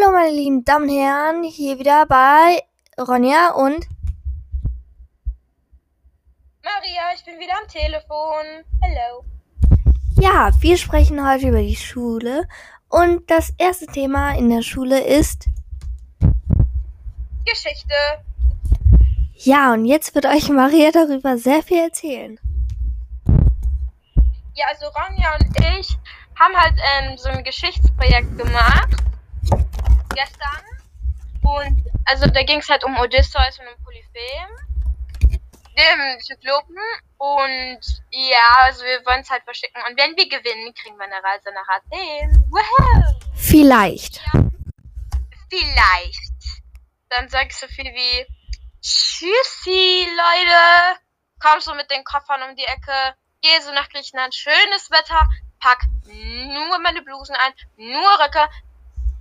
Hallo meine lieben Damen und Herren, hier wieder bei Ronja und Maria, ich bin wieder am Telefon. Hello. ja, wir sprechen heute über die Schule und das erste Thema in der Schule ist Geschichte. ja und jetzt wird euch Maria darüber sehr viel erzählen. Ja, also Ronja und ich haben halt ähm, so ein Geschichtsprojekt gemacht. Gestern. Und also da ging es halt um Odysseus und um Polyphem. Dem Zyklopen. Und ja, also wir wollen es halt verschicken. Und wenn wir gewinnen, kriegen wir eine Reise nach Athen. Wow! Vielleicht. Vielleicht. Dann sag ich so viel wie Tschüssi, Leute. Komm so mit den Koffern um die Ecke. Geh so nach Griechenland. Schönes Wetter. Pack nur meine Blusen ein. Nur Röcke.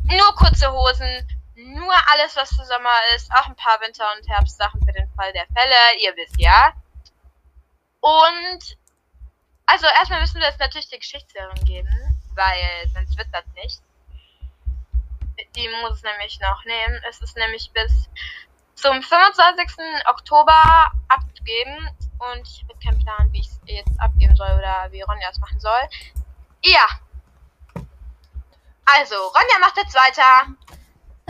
Nur kurze Hosen. Nur alles, was für Sommer ist. Auch ein paar Winter- und Herbstsachen für den Fall der Fälle. Ihr wisst ja. Und also erstmal müssen wir es natürlich der Geschichtslehrerin geben. Weil sonst wird das nicht. Die muss es nämlich noch nehmen. Es ist nämlich bis zum 25. Oktober abzugeben. Und ich habe jetzt keinen Plan, wie ich es jetzt abgeben soll oder wie Ronja es machen soll. Ja. Also, Ronja macht jetzt weiter.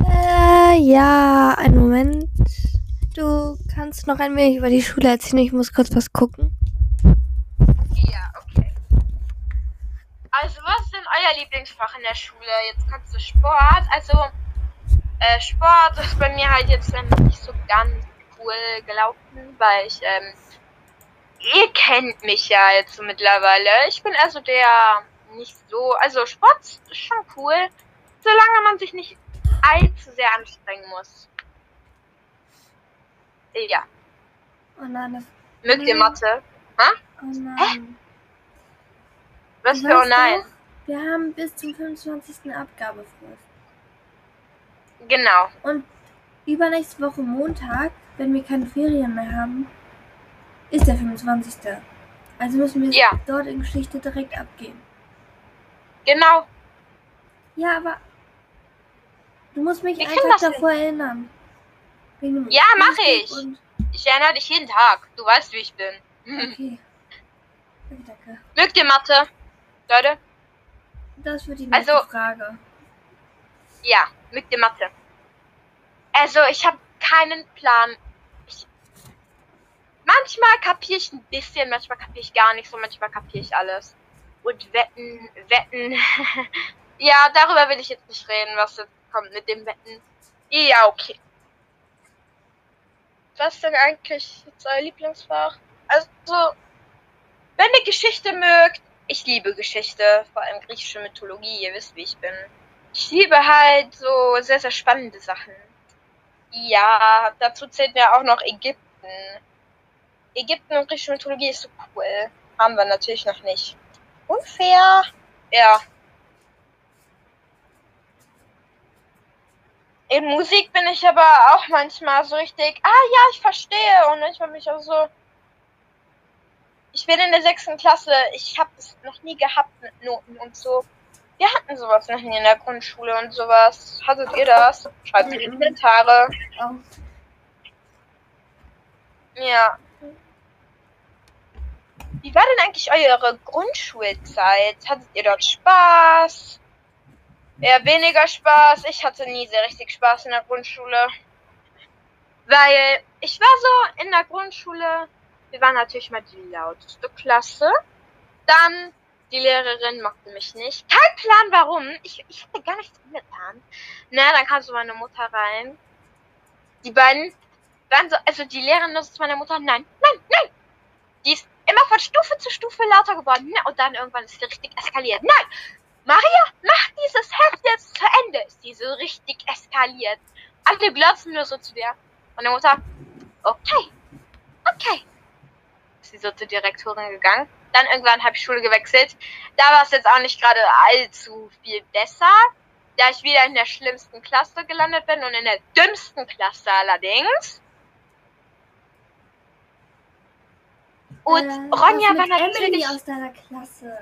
Äh, ja, einen Moment. Du kannst noch ein wenig über die Schule erzählen, ich muss kurz was gucken. Ja, okay. Also, was ist denn euer Lieblingsfach in der Schule? Jetzt kannst du Sport. Also, äh, Sport ist bei mir halt jetzt nicht so ganz cool gelaufen, weil ich, ähm, ihr kennt mich ja jetzt so mittlerweile. Ich bin also der nicht so, also Sport ist schon cool, solange man sich nicht allzu sehr anstrengen muss. Ja. Oh nein, das, Mögt ihr. Mathe? Ha? oh nein. Was Du für oh nein? doch, Wir haben bis zum 25. Abgabefrist. Genau. Und übernächste Woche Montag, wenn wir keine Ferien mehr haben, ist der 25. Also müssen wir Ja. dort in Geschichte direkt abgehen. Genau. Ja, aber du musst mich Wir hin. davor erinnern. Wegen dem Ja, mach Frühstück ich. Ich erinnere dich jeden Tag. Du weißt, wie ich bin. okay. Okay, danke. Mögt ihr Mathe? Leute? Das wird die nächste Also- Frage. Ja, mögt ihr Mathe? Also, ich habe keinen Plan. Ich manchmal kapiere ich ein bisschen, manchmal kapiere ich gar nicht so, manchmal kapiere ich alles. Und Wetten, Wetten. ja, darüber will ich jetzt nicht reden, was jetzt kommt mit dem Wetten. Ja, okay. Was denn eigentlich jetzt euer Lieblingsfach? Also, wenn ihr Geschichte mögt, ich liebe Geschichte, vor allem griechische Mythologie, ihr wisst, wie ich bin. Ich liebe halt so sehr, sehr spannende Sachen. Ja, dazu zählt mir auch noch Ägypten. Ägypten und griechische Mythologie ist so cool. Haben wir natürlich noch nicht. Unfair. Ja. In Musik bin ich aber auch manchmal so richtig, ah ja, ich verstehe. Und manchmal bin ich auch so, ich bin in der sechsten Klasse, ich habe das noch nie gehabt mit Noten und so. Wir hatten sowas noch nie in der Grundschule und sowas. Hattet ihr das? Schreibt in die Kommentare. Auch. Ja. Wie war denn eigentlich eure Grundschulzeit? Hattet ihr dort Spaß? Eher weniger Spaß? Ich hatte nie sehr richtig Spaß in der Grundschule. Weil ich war so in der Grundschule, wir waren natürlich mal die lauteste Klasse. Dann die Lehrerin mochte mich nicht. Kein Plan warum. Ich, ich hatte gar nichts getan. Na, dann kam so meine Mutter rein. Die beiden waren so, also die Lehrerin ist meine Mutter, nein, nein, nein. Die ist immer von Stufe zu Stufe lauter geworden. Na, und dann irgendwann ist sie richtig eskaliert. Nein! Maria, mach dieses Heft jetzt zu Ende. Ist die so richtig eskaliert. Alle glotzen nur so zu der. Und die Mutter, okay, okay. Ist sie so zur Direktorin gegangen. Dann irgendwann habe ich Schule gewechselt. Da war es jetzt auch nicht gerade allzu viel besser. Da ich wieder in der schlimmsten Klasse gelandet bin und in der dümmsten Klasse allerdings. Und ähm, Ronja war natürlich. Emily aus deiner Klasse.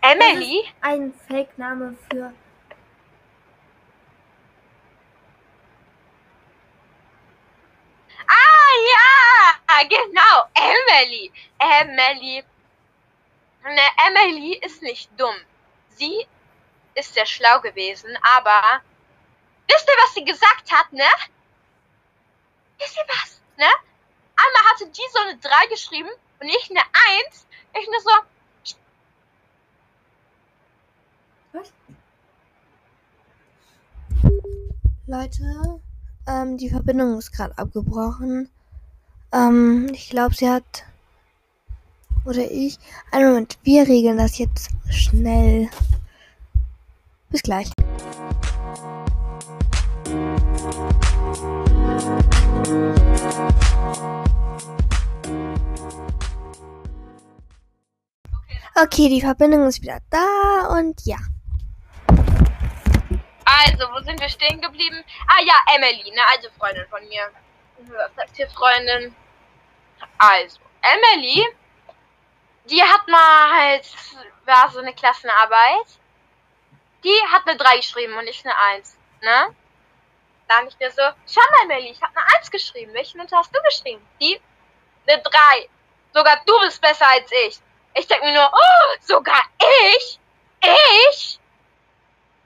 Emily? ein Fake-Name für. Ah ja! Genau, Emily. Emily. Ne, Emily ist nicht dumm. Sie ist sehr schlau gewesen, aber. Wisst ihr, was sie gesagt hat, ne? Wisst ihr was, ne? Einmal hatte die so eine 3 geschrieben und ich eine 1. Ich nur so? Leute, ähm, die Verbindung ist gerade abgebrochen. Ähm, ich glaube, sie hat. Oder ich. Einen Moment, wir regeln das jetzt schnell. Bis gleich. Okay, die Verbindung ist wieder da und ja. Also, wo sind wir stehen geblieben? Ah ja, Emily, ne, alte Freundin von mir. Was sagt hier Freundin? Also, Emily, die hat mal halt, war so eine Klassenarbeit. Die hat eine 3 geschrieben und ich eine 1, ne? Dann ich mir so, schau mal, Emily, ich habe eine 1 geschrieben. Welche Note hast du geschrieben? Die? Eine 3. Sogar du bist besser als ich. Ich denke mir nur, oh, sogar ich? Ich?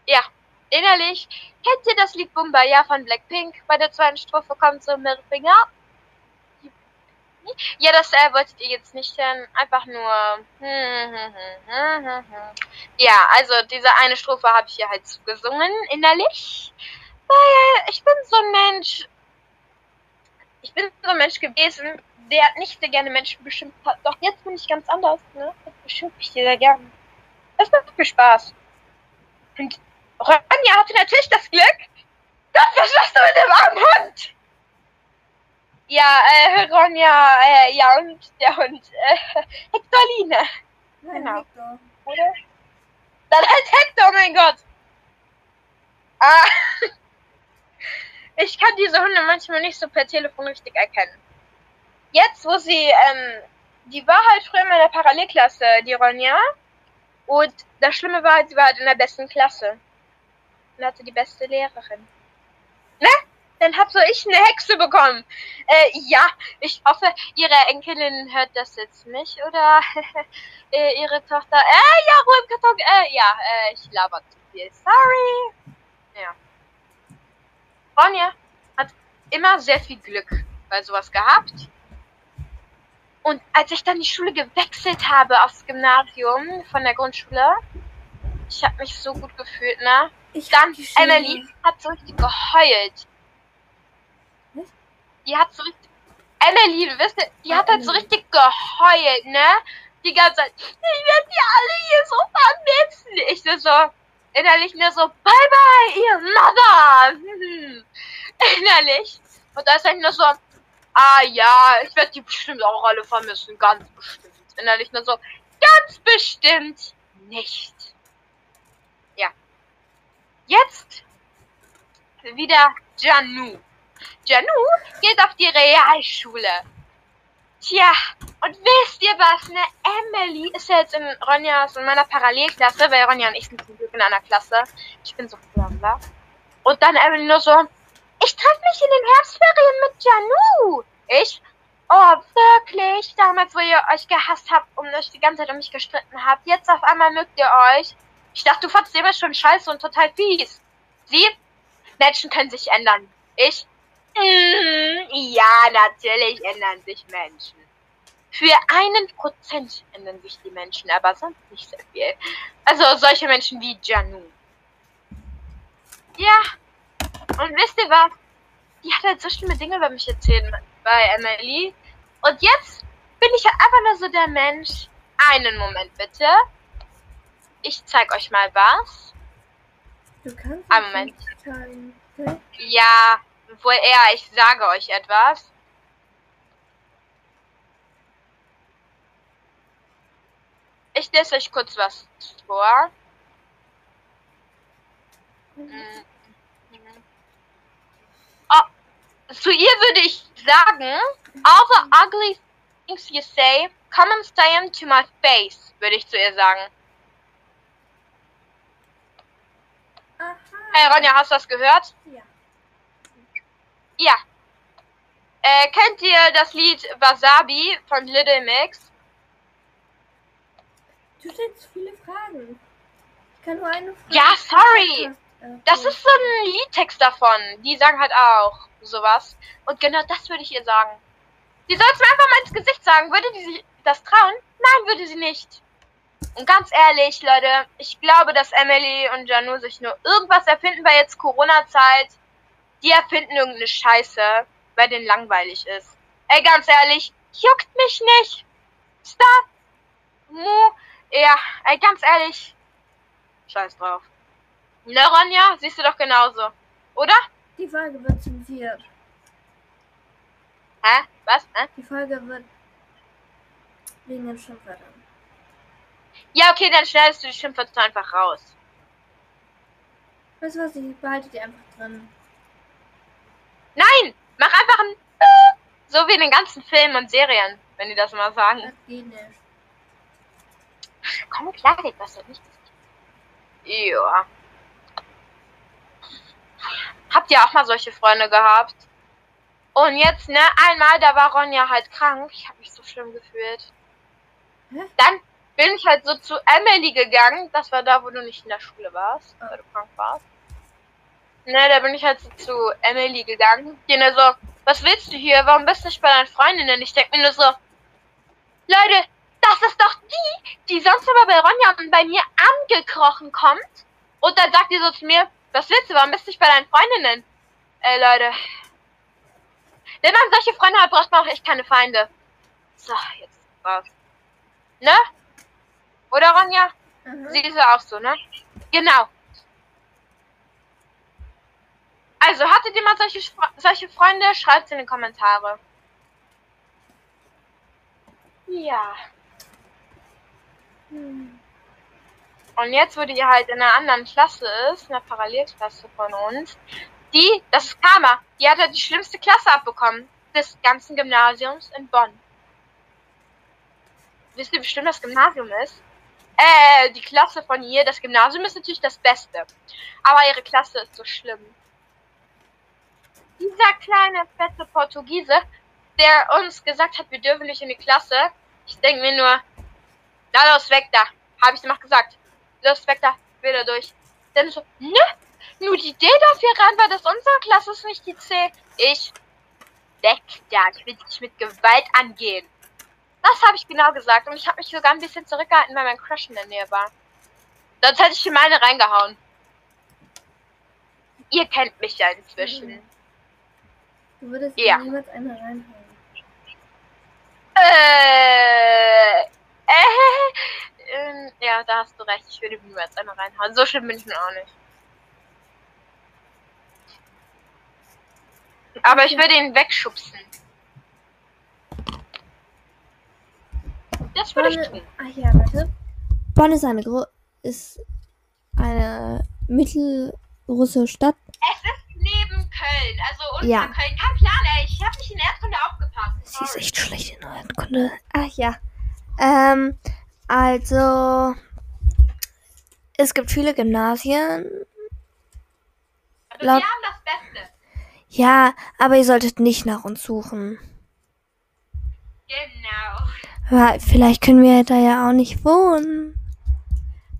Ja, innerlich. Kennt ihr das Lied Bumbaya von Blackpink? Bei der zweiten Strophe kommt so Mittelfinger. Ja, das äh, wolltet ihr jetzt nicht hören. Einfach nur. Ja, also diese eine Strophe habe ich hier halt gesungen, innerlich. Weil ich bin so ein Mensch. Ich bin so ein Mensch gewesen, der nicht sehr gerne Menschen beschimpft hat. Doch jetzt bin ich ganz anders, ne? Jetzt beschimpfe ich die sehr gerne. Das macht mir Spaß. Und Ronja hatte natürlich das Glück. Gott, was machst du mit dem armen Hund? Ja, äh, Ronja, äh, ja, und der Hund, äh, Hectorline. Nein, Genau. Hector. Oder? Dann halt Hector, mein Gott. Ah. Ich kann diese Hunde manchmal nicht so per Telefon richtig erkennen. Jetzt, wo sie, ähm, die war halt früher in meiner Parallelklasse, die Ronja. Und das Schlimme war, halt, sie war halt in der besten Klasse. Und hatte die beste Lehrerin. Ne? Dann hab so ich eine Hexe bekommen. Äh, ja, ich hoffe, ihre Enkelin hört das jetzt nicht, oder? äh, ihre Tochter. Äh, ja, Ruhe im Karton. Äh, ja, äh, ich laber zu viel. Sorry. Ja. Ronja hat immer sehr viel Glück bei sowas gehabt. Und als ich dann die Schule gewechselt habe aufs Gymnasium von der Grundschule, ich habe mich so gut gefühlt, ne? Ich Dann, die Emily hat so richtig geheult. Was? Die hat so richtig. Emily, du wisst, die Ja, hat halt so richtig geheult, ne? Die ganze Zeit. Ich werde die alle hier so vermissen. Ich so. Innerlich nur so, bye bye, ihr Mother. Hm. Innerlich. Und da ist halt nur so, ah ja, ich werde die bestimmt auch alle vermissen. Ganz bestimmt. Innerlich nur so, ganz bestimmt nicht. Ja. Jetzt wieder Janu. Janu geht auf die Realschule. Tja, und wisst ihr was, ne? Emily ist ja jetzt in Ronjas, in meiner Parallelklasse, weil Ronja und ich sind zum Glück in einer Klasse. Ich bin so bla Und dann Emily nur so, ich treffe mich in den Herbstferien mit Janu. Ich? Oh, wirklich? Damals, wo ihr euch gehasst habt und euch die ganze Zeit um mich gestritten habt. Jetzt auf einmal mögt ihr euch. Ich dachte, du fandst immer schon scheiße und total fies. Sie? Menschen können sich ändern. Ich? Mm, ja, natürlich ändern sich Menschen. Für einen Prozent ändern sich die Menschen, aber sonst nicht sehr viel. Also solche Menschen wie Janu. Ja. Und wisst ihr was? Die hat halt so schlimme Dinge über mich erzählt bei Emily. Und jetzt bin ich halt einfach nur so der Mensch. Einen Moment bitte. Ich zeig euch mal was. Du kannst Einen Moment. zeigen. Okay? Ja, wohl eher, ich sage euch etwas. Ich lese euch kurz was vor. Mhm. Oh, zu ihr würde ich sagen, all the ugly things you say, come and say them to my face, würde ich zu ihr sagen. Aha. Hey Ronja, hast du das gehört? Ja. Ja. Äh, kennt ihr das Lied Wasabi von Little Mix? Du stellst viele Fragen. Ich kann nur eine Frage. Ja, sorry. Das ist so ein Liedtext davon. Die sagen halt auch sowas. Und genau das würde ich ihr sagen. Die soll es mir einfach mal ins Gesicht sagen. Würde die sich das trauen? Nein, würde sie nicht. Und ganz ehrlich, Leute, ich glaube, dass Emily und Janu sich nur irgendwas erfinden, weil jetzt Corona-Zeit. Die erfinden irgendeine Scheiße, weil denen langweilig ist. Ey, ganz ehrlich, juckt mich nicht. Star. Mu. Ja, ey, ganz ehrlich. Scheiß drauf. Ne, Ronja? Siehst du doch genauso. Oder? Die Folge wird zensiert. Hä? Was? Hä? Die Folge wird wegen den Schimpfwörtern. Ja, okay, dann schneidest du die Schimpfwörter einfach raus. Weißt du was, ich behalte die einfach drin. Nein! Mach einfach ein äh, so wie in den ganzen Filmen und Serien, wenn die das mal sagen. Das geht nicht. Komm klar, geht das doch nicht. Ja. Habt ihr auch mal solche Freunde gehabt? Und jetzt, ne, einmal, da war Ronja halt krank. Ich habe mich so schlimm gefühlt. Hä? Dann bin ich halt so zu Emily gegangen. Das war da, wo du nicht in der Schule warst, weil du krank warst. Ne, da bin ich halt so zu Emily gegangen. Die nur so, was willst du hier? Warum bist du nicht bei deinen Freundinnen? Ich denk mir nur so, Leute, das ist doch die, die sonst immer bei Ronja und bei mir angekrochen kommt. Und dann sagt die so zu mir, was willst du? Warum bist du nicht bei deinen Freundinnen? Ey, Leute. Wenn man solche Freunde hat, braucht man auch echt keine Feinde. So, jetzt raus. Ne? Oder Ronja? Mhm. Sie ist ja auch so, ne? Genau. Also, hattet ihr mal solche, solche Freunde? Schreibt in die Kommentare. Ja. Hm. Und jetzt, wo die halt in einer anderen Klasse ist, einer Parallelklasse von uns, die, das ist Karma, die hat ja die schlimmste Klasse abbekommen des ganzen Gymnasiums in Bonn. Wisst ihr bestimmt, was Gymnasium ist? Äh, die Klasse von ihr, das Gymnasium ist natürlich das Beste. Aber ihre Klasse ist so schlimm. Dieser kleine, fette Portugiese, der uns gesagt hat, wir dürfen nicht in die Klasse. Ich denke mir nur, na los, weg da. Habe ich noch gesagt. Los, weg da. Wieder durch. Dann so, ne? Nur die D darf hier rein, weil das unsere Klasse ist, nicht die C. Ich, weg da. Ich will dich mit Gewalt angehen. Das habe ich genau gesagt. Und ich habe mich sogar ein bisschen zurückgehalten, weil mein Crush in der Nähe war. Sonst hätte ich in meine reingehauen. Ihr kennt mich ja inzwischen. Mhm. Du würdest Ja. niemals eine reinhauen. Äh, äh, ähm, ja, da hast du recht. Ich würde jetzt eine reinhauen. So schlimm bin ich mir auch nicht. Aber ich würde ihn wegschubsen. Das würde ich Bonn, tun. ach ja, warte. Bonn ist eine, Gro ist eine mittelgroße Stadt. Es ist Köln, also unter Ja. Köln. Kein Plan, ey. Ich habe nicht in Erdkunde aufgepasst. Sie ist echt schlecht in Erdkunde. Ach ja. Ähm, also es gibt viele Gymnasien. Aber laut- wir haben das Beste. Ja, aber ihr solltet nicht nach uns suchen. Genau. Weil vielleicht können wir da ja auch nicht wohnen.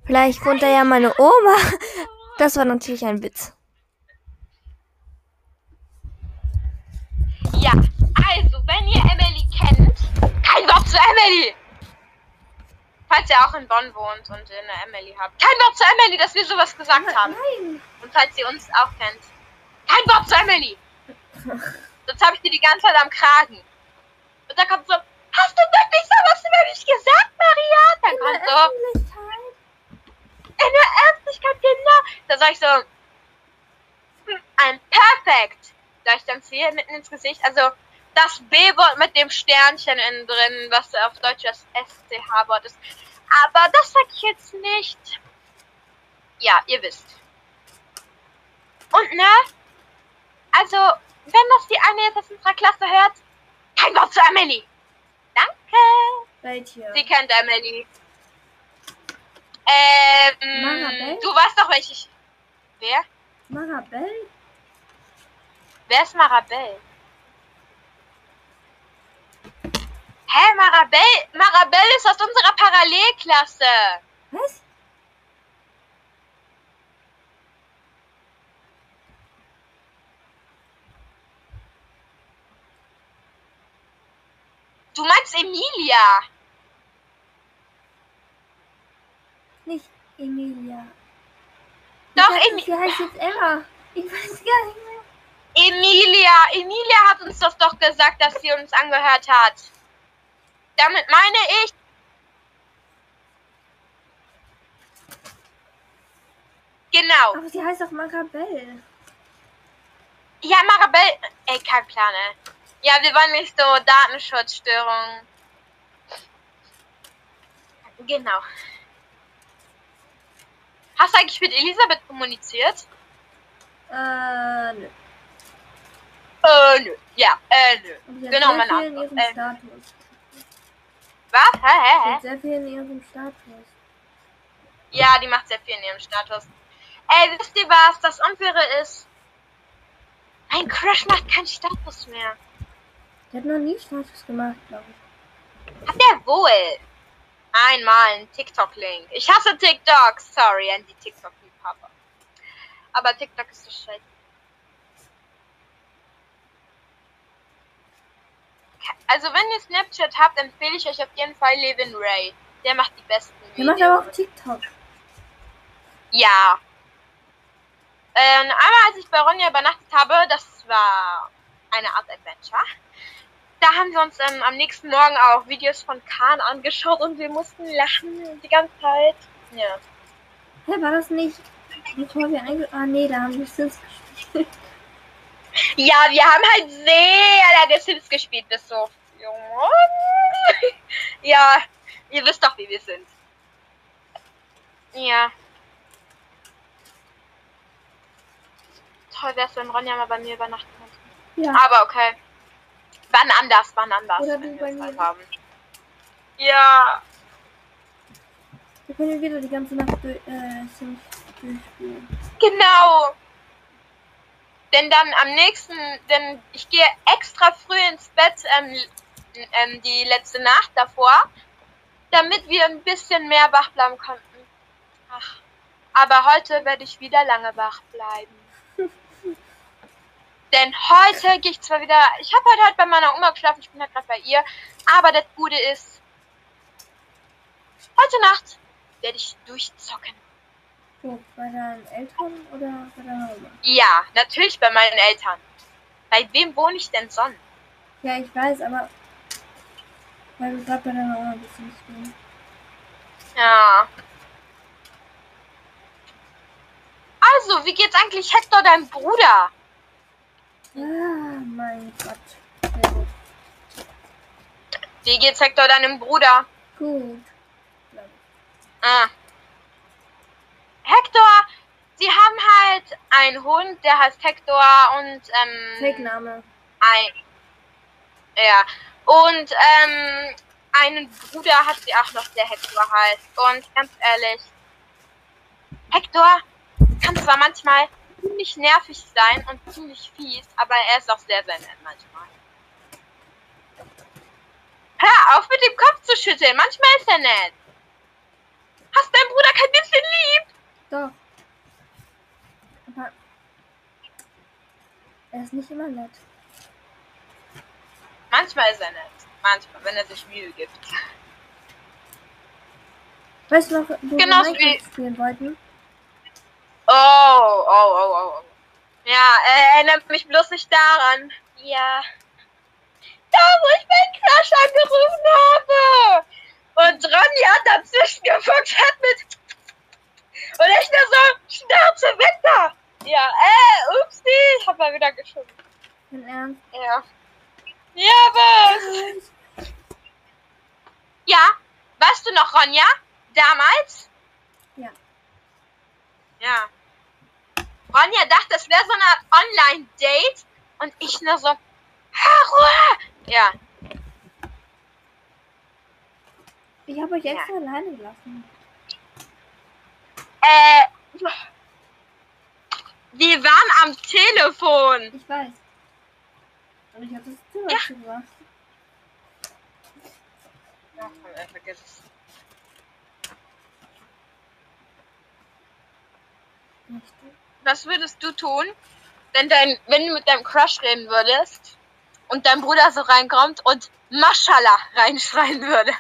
Vielleicht wohnt da ja meine Oma. Das war natürlich ein Witz. Ja, also, wenn ihr Emily kennt, kein Wort zu Emily! Falls ihr auch in Bonn wohnt und eine Emily habt. Kein Wort zu Emily, dass wir sowas gesagt haben. Nein. Und falls ihr uns auch kennt. Kein Wort zu Emily! Sonst habe ich dir die ganze Zeit am Kragen. Und dann kommt so, hast du wirklich sowas über mich gesagt, Maria? Dann kommt so, in der Öffentlichkeit, genau. Da sag ich so, hm, ein Perfekt. Sag ich dann zu ihr mitten ins Gesicht. Also, das B-Wort mit dem Sternchen innen drin, was auf Deutsch das SCH-Wort ist. Aber das sag ich jetzt nicht. Ja, ihr wisst. Und ne? Also, wenn das die eine jetzt aus unserer Klasse hört, kein Wort zu Emily. Danke. Welche? Sie kennt Emily. Ähm, Marabel? du weißt doch, welche ich... Wer? Marabel? Wer ist Marabel? Hä, Marabelle, Marabelle ist aus unserer Parallelklasse. Was? Du meinst Emilia? Nicht Emilia. Doch, dachte, Emi Sie heißt jetzt Emma. Ich weiß gar nicht mehr. Emilia. Emilia hat uns das doch gesagt, dass sie uns angehört hat. Damit meine ich. Genau. Aber sie heißt auch Marabelle. Ja, Marabelle. Ey, kein Plan, ey. Ja, wir wollen nicht so Datenschutzstörungen. Genau. Hast du eigentlich mit Elisabeth kommuniziert? Äh, nö. Äh, nö. Ja, äh, nö. Genau, sehr meine viel in Antwort. Äh. Status. Was? Hä, hä, hä? sehr viel in ihrem Status. Ja, die macht sehr viel in ihrem Status. Ey, wisst ihr was? Das Unfaire ist. Mein Crush macht keinen Status mehr. Der hat noch nie Status gemacht, glaube ich. Hat der wohl? Einmal ein TikTok-Link. Ich hasse TikTok. Sorry an die TikTok-Liebhaber. Aber TikTok ist so scheiße. Also wenn ihr Snapchat habt, empfehle ich euch auf jeden Fall Levin Ray. Der macht die besten Der macht Videos. aber auch TikTok. Ja. Ähm, einmal, als ich bei Ronja übernachtet habe, das war eine Art Adventure. Da haben wir uns ähm, am nächsten Morgen auch Videos von Khan angeschaut und wir mussten lachen die ganze Zeit. Ja. Hä, war das nicht, bevor wir einge... Ah, nee, da haben wir Sims gespielt. Ja, wir haben halt sehr lange Sims gespielt, bis so. Ja, ihr wisst doch, wie wir sind. Ja. Toll wär's, wenn Ronja mal bei mir übernachten könnte. Ja. Aber okay. Wann anders, wann anders. Oder wenn wir Zeit. Haben. Ja. Wir können wieder die ganze Nacht durch, äh, Sims durchspielen. Genau. Denn dann am nächsten, denn ich gehe extra früh ins Bett ähm, ähm, die letzte Nacht davor, damit wir ein bisschen mehr wach bleiben konnten. Ach, aber heute werde ich wieder lange wach bleiben. Denn heute gehe ich zwar wieder, ich habe heute halt bei meiner Oma geschlafen, ich bin halt gerade bei ihr, aber das Gute ist, heute Nacht werde ich durchzocken. Wo, bei deinen Eltern oder bei deiner Oma? Ja, natürlich bei meinen Eltern. Bei wem wohne ich denn sonst? Ja, ich weiß, aber... Weil du gerade bei deiner Oma bist, nicht du. Ja. Also, wie geht's eigentlich Hector, deinem Bruder? Ah, mein Gott. Sehr gut. Wie geht's Hector, deinem Bruder? Gut. Ah. Hector, sie haben halt einen Hund, der heißt Hector und ähm, Fake-Name. ein ja und ähm, einen Bruder hat sie auch noch, der Hector heißt. Und ganz ehrlich, Hector kann zwar manchmal ziemlich nervig sein und ziemlich fies, aber er ist auch sehr, sehr nett manchmal. Hör auf mit dem Kopf zu schütteln, manchmal ist er nett. Hast dein Bruder kein bisschen lieb? Doch. Aber... Er ist nicht immer nett. Manchmal ist er nett. Manchmal, wenn er sich Mühe gibt. Weißt du noch, wo wir Genauso wie- Minecraft spielen wollten? Oh, oh, oh, oh. oh. Ja, äh, erinnert mich bloß nicht daran. Ja. Da, wo ich meinen Crush angerufen habe. Und Ronja dazwischen gefuckt hat mit. Und ich nur so, Schnauze weg da. Ja, äh, upsie, ich hab mal wieder geschummelt. Im Ernst? Ja. Ja, was? Ja, weißt du noch, Ronja? Damals? Ja. Ja. Ronja dachte, es wäre so eine Art Online-Date und ich nur so, Ruhe! Ja, Ich habe euch Ja. extra alleine gelassen. Äh, wir waren am Telefon. Ich weiß. Aber ich habe das Zimmer Ja. zugemacht. Ach, vergiss es. Was würdest du tun, wenn dein, wenn du mit deinem Crush reden würdest und dein Bruder so reinkommt und Maschallah reinschreien würde?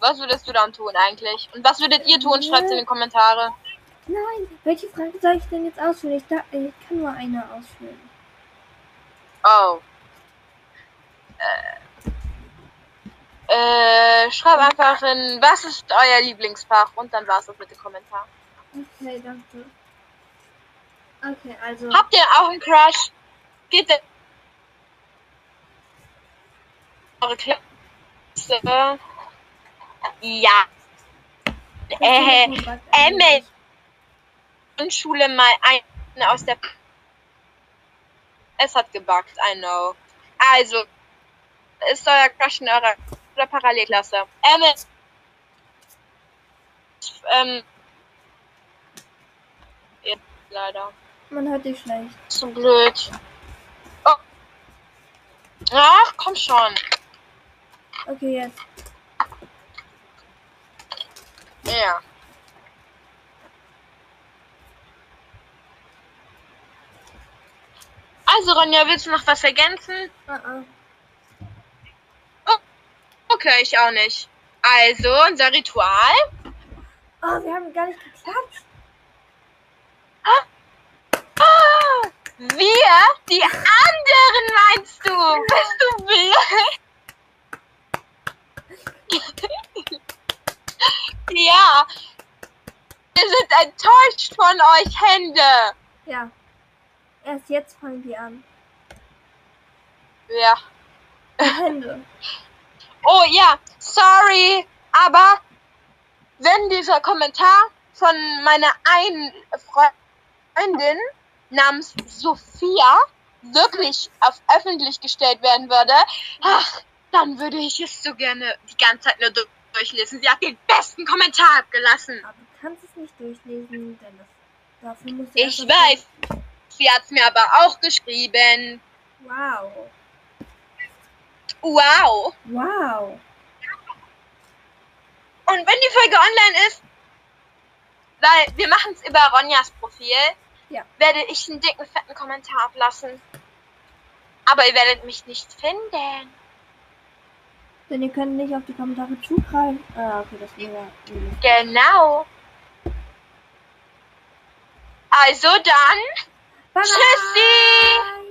Was würdest du dann tun eigentlich? Und was würdet ihr tun? Schreibt in die Kommentare. Nein, welche Frage soll ich denn jetzt ausführen? Ich, da, ich kann nur eine ausführen. Oh. Äh, äh, schreib einfach in, was ist euer Lieblingsfach? Und dann war's das mit dem Kommentar. Okay, danke. Okay, also. Habt ihr auch einen Crush? Geht denn eure Klasse? Ja. Äh, Emil. Grundschule mal eine aus der. Es hat gebuggt, I know. Also, ist euer Crush in eurer oder Parallelklasse? Emil. Ähm. Jetzt leider. Man hört dich schlecht. So blöd. Oh. Ach, komm schon. Okay, jetzt. Ja. Also, Ronja, willst du noch was ergänzen? Uh -uh. Okay, ich auch nicht. Also, unser Ritual. Oh, wir haben gar nicht geklatscht. Ah, wir? Die anderen meinst du? Bist du blöd? Ja. Wir sind enttäuscht von euch, Hände. Ja. Erst jetzt fangen die an. Ja. Hände. Oh ja, sorry, aber wenn dieser Kommentar von meiner einen Freundin namens Sophia wirklich auf öffentlich gestellt werden würde, ach, dann würde ich es so gerne die ganze Zeit nur durchlesen. Sie hat den besten Kommentar abgelassen. Aber du kannst es nicht durchlesen, denn das, dafür musst du Ich weiß. Sie hat es mir aber auch geschrieben. Wow. Wow. Wow. Und wenn die Folge online ist, weil wir machen es über Ronjas Profil, Ja. werde ich einen dicken, fetten Kommentar ablassen. Aber ihr werdet mich nicht finden. Denn ihr könnt nicht auf die Kommentare zugreifen. Ah, okay, das wäre. Genau. Also dann, Bye, Tschüssi. bye.